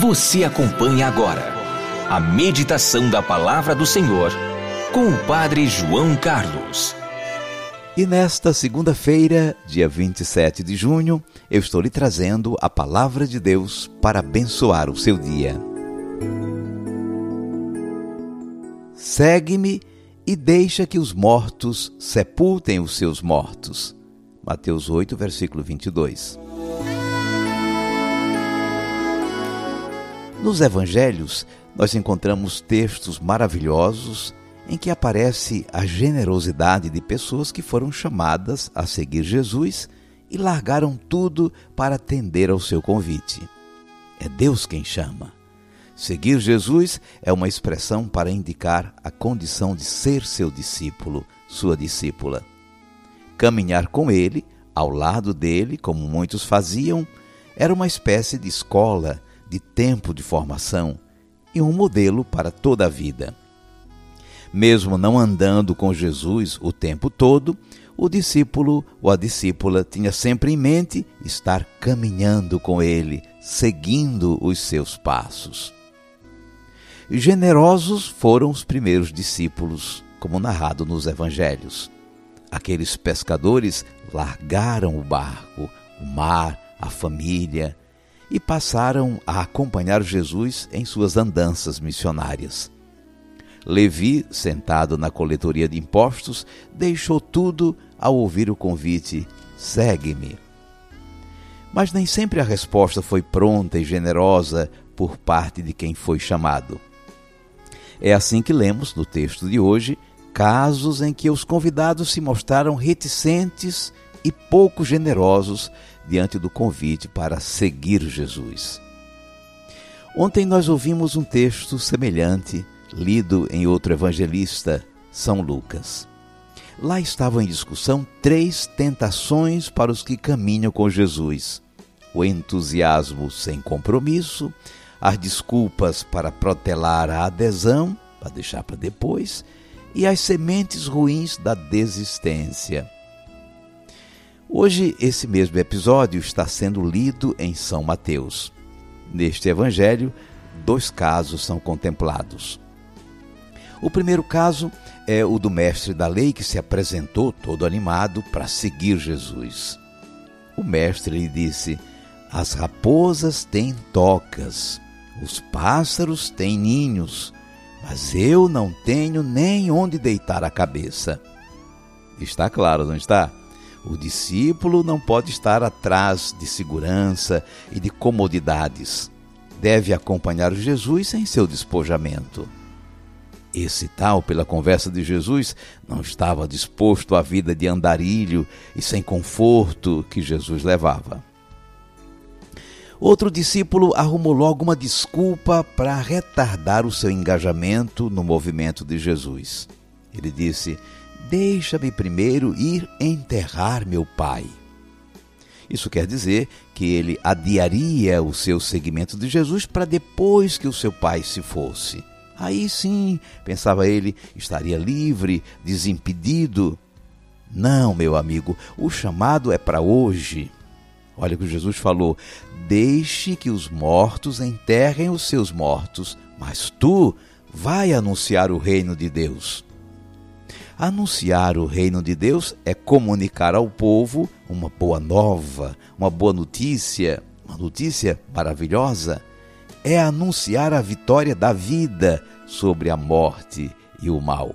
Você acompanha agora a meditação da palavra do Senhor com o Padre João Carlos. E nesta segunda-feira, dia 27 de junho, eu estou lhe trazendo a palavra de Deus para abençoar o seu dia. Segue-me e deixa que os mortos sepultem os seus mortos. Mateus 8, versículo 22. Nos evangelhos, nós encontramos textos maravilhosos em que aparece a generosidade de pessoas que foram chamadas a seguir Jesus e largaram tudo para atender ao seu convite. É Deus quem chama. Seguir Jesus é uma expressão para indicar a condição de ser seu discípulo, sua discípula. Caminhar com ele, ao lado dele, como muitos faziam, era uma espécie de escola, de tempo de formação e um modelo para toda a vida. Mesmo não andando com Jesus o tempo todo, o discípulo ou a discípula tinha sempre em mente estar caminhando com ele, seguindo os seus passos. Generosos foram os primeiros discípulos, como narrado nos evangelhos. Aqueles pescadores largaram o barco, o mar, a família e passaram a acompanhar Jesus em suas andanças missionárias. Levi, sentado na coletoria de impostos, deixou tudo ao ouvir o convite: segue-me. Mas nem sempre a resposta foi pronta e generosa por parte de quem foi chamado. É assim que lemos no texto de hoje casos em que os convidados se mostraram reticentes e pouco generosos diante do convite para seguir Jesus. Ontem nós ouvimos um texto semelhante lido em outro evangelista, São Lucas. Lá estavam em discussão três tentações para os que caminham com Jesus: o entusiasmo sem compromisso, as desculpas para protelar a adesão, para deixar para depois, e as sementes ruins da desistência. Hoje, esse mesmo episódio está sendo lido em São Mateus. Neste evangelho, dois casos são contemplados. O primeiro caso é o do mestre da lei que se apresentou todo animado para seguir Jesus. O mestre lhe disse: As raposas têm tocas, os pássaros têm ninhos, mas eu não tenho nem onde deitar a cabeça. Está claro, não está? O discípulo não pode estar atrás de segurança e de comodidades. Deve acompanhar Jesus em seu despojamento. Esse tal, pela conversa de Jesus, não estava disposto à vida de andarilho e sem conforto que Jesus levava. Outro discípulo arrumou logo uma desculpa para retardar o seu engajamento no movimento de Jesus. Ele disse: Deixa-me primeiro ir enterrar meu pai. Isso quer dizer que ele adiaria o seu seguimento de Jesus para depois que o seu pai se fosse. Aí sim, pensava ele, estaria livre, desimpedido. Não, meu amigo, o chamado é para hoje. Olha o que Jesus falou: deixe que os mortos enterrem os seus mortos, mas tu vai anunciar o reino de Deus. Anunciar o reino de Deus é comunicar ao povo uma boa nova, uma boa notícia, uma notícia maravilhosa é anunciar a vitória da vida sobre a morte e o mal.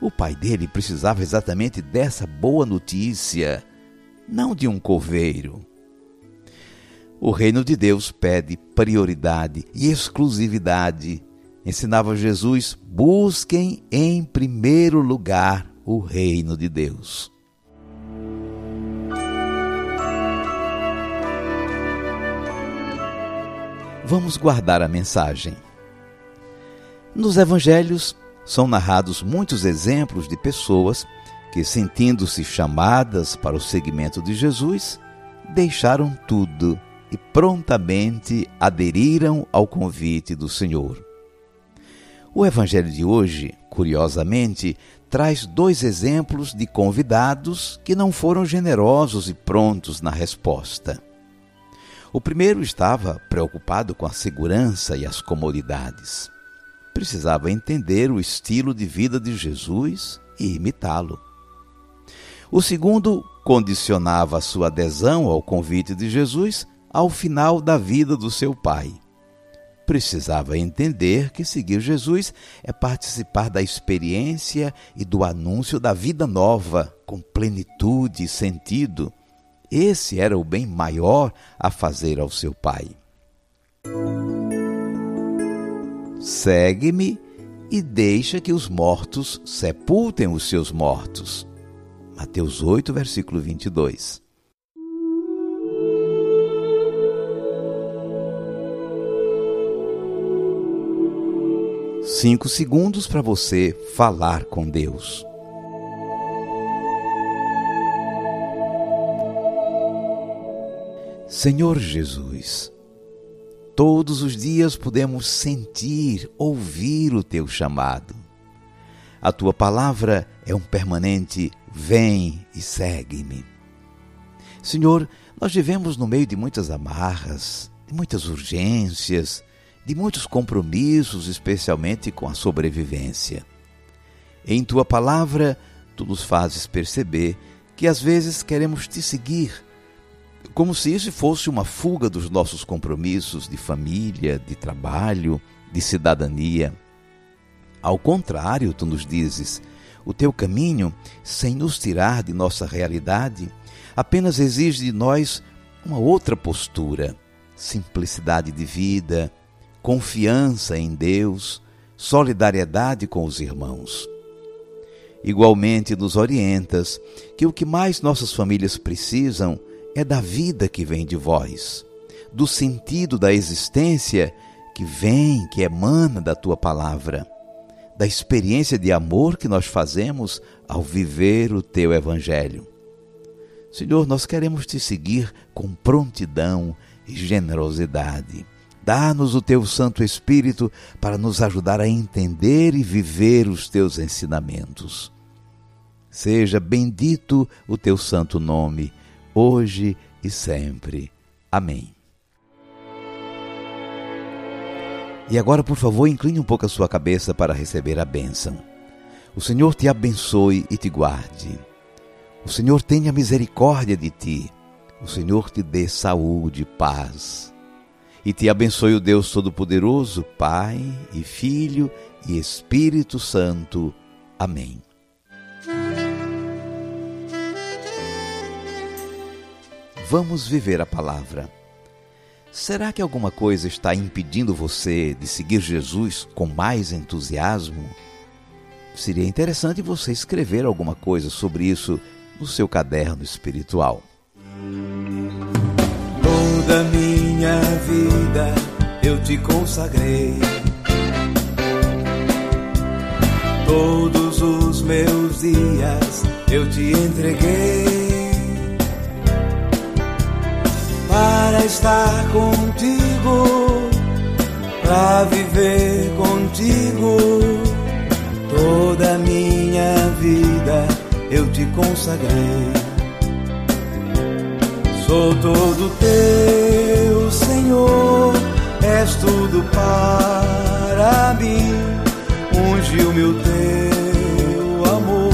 O pai dele precisava exatamente dessa boa notícia, não de um coveiro. O reino de Deus pede prioridade e exclusividade. Ensinava Jesus: busquem em primeiro lugar o reino de Deus. Vamos guardar a mensagem. Nos evangelhos são narrados muitos exemplos de pessoas que, sentindo-se chamadas para o seguimento de Jesus, deixaram tudo e prontamente aderiram ao convite do Senhor. O Evangelho de hoje, curiosamente, traz dois exemplos de convidados que não foram generosos e prontos na resposta. O primeiro estava preocupado com a segurança e as comodidades. Precisava entender o estilo de vida de Jesus e imitá-lo. O segundo condicionava sua adesão ao convite de Jesus ao final da vida do seu pai. Precisava entender que seguir Jesus é participar da experiência e do anúncio da vida nova, com plenitude e sentido. Esse era o bem maior a fazer ao seu pai. Segue-me e deixa que os mortos sepultem os seus mortos. Mateus 8, versículo 22. Cinco segundos para você falar com Deus. Senhor Jesus, todos os dias podemos sentir, ouvir o teu chamado. A tua palavra é um permanente Vem e segue-me. Senhor, nós vivemos no meio de muitas amarras, de muitas urgências, de muitos compromissos, especialmente com a sobrevivência. Em tua palavra, tu nos fazes perceber que às vezes queremos te seguir, como se isso fosse uma fuga dos nossos compromissos de família, de trabalho, de cidadania. Ao contrário, tu nos dizes: o teu caminho, sem nos tirar de nossa realidade, apenas exige de nós uma outra postura, simplicidade de vida, confiança em Deus, solidariedade com os irmãos. Igualmente nos orientas que o que mais nossas famílias precisam é da vida que vem de vós, do sentido da existência que vem, que emana da tua palavra da experiência de amor que nós fazemos ao viver o teu Evangelho. Senhor, nós queremos te seguir com prontidão e generosidade. Dá-nos o teu Santo Espírito para nos ajudar a entender e viver os teus ensinamentos. Seja bendito o teu santo nome, hoje e sempre. Amém. E agora, por favor, incline um pouco a sua cabeça para receber a bênção. O Senhor te abençoe e te guarde. O Senhor tenha misericórdia de ti. O Senhor te dê saúde e paz. E te abençoe o Deus Todo-Poderoso, Pai e Filho e Espírito Santo. Amém. Vamos viver a palavra. Será que alguma coisa está impedindo você de seguir Jesus com mais entusiasmo? Seria interessante você escrever alguma coisa sobre isso no seu caderno espiritual. Toda minha vida eu te consagrei. Todos os meus dias eu te entreguei. para estar contigo, para viver contigo. Toda a minha vida eu te consagrei. Sou todo teu, Senhor, és tudo para mim. Unge o meu teu amor,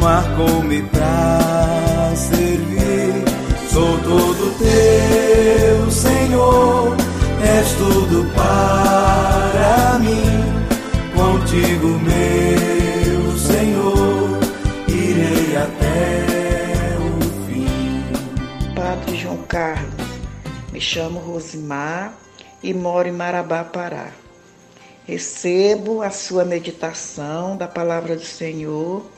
marcou-me pra servir. Sou todo teu, Senhor, és tudo para mim. Contigo, meu Senhor, irei até João Carlos, me chamo Rosimar e moro em Marabá, Pará. Recebo a sua meditação da palavra do Senhor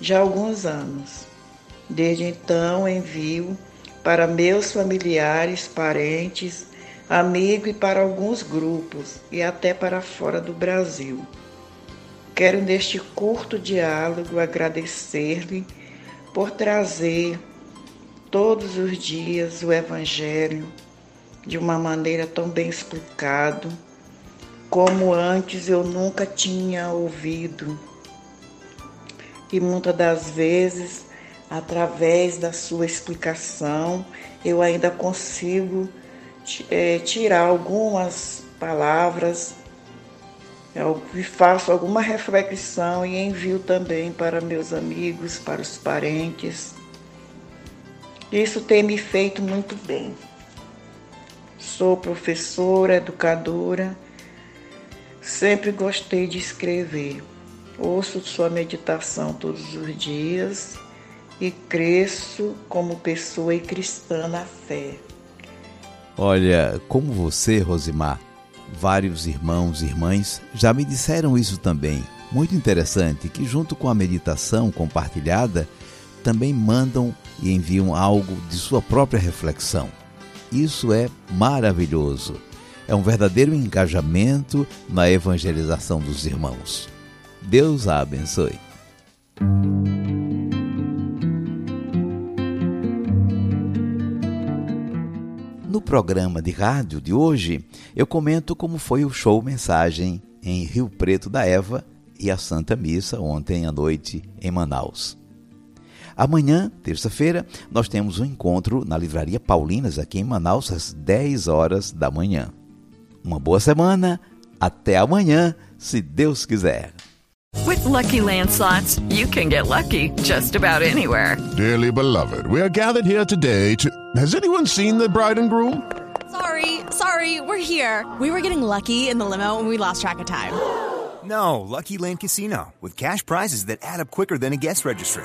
já há alguns anos. Desde então envio para meus familiares, parentes, amigo e para alguns grupos e até para fora do Brasil. Quero neste curto diálogo agradecer-lhe por trazer todos os dias o Evangelho de uma maneira tão bem explicado, como antes eu nunca tinha ouvido. E muitas das vezes, através da sua explicação, eu ainda consigo é, tirar algumas palavras eu faço alguma reflexão e envio também para meus amigos, para os parentes. Isso tem me feito muito bem. Sou professora, educadora, sempre gostei de escrever. Ouço sua meditação todos os dias e cresço como pessoa e cristã na fé. Olha, como você, Rosimar, vários irmãos e irmãs já me disseram isso também. Muito interessante que, junto com a meditação compartilhada, também mandam e enviam algo de sua própria reflexão. Isso é maravilhoso. É um verdadeiro engajamento na evangelização dos irmãos. Deus a abençoe. No programa de rádio de hoje, eu comento como foi o show Mensagem em Rio Preto da Eva e a Santa Missa ontem à noite em Manaus. Amanhã, terça-feira, nós temos um encontro na Livraria Paulinas aqui em Manaus às 10 horas da manhã. Uma boa semana, até amanhã, se Deus quiser. With lucky landslots, you can get lucky just about anywhere. Dearly beloved, we are gathered here today to. Has anyone seen the bride and groom? Sorry, sorry, we're here. We were getting lucky in the limo and we lost track of time. No, Lucky Land Casino, with cash prizes that add up quicker than a guest registry.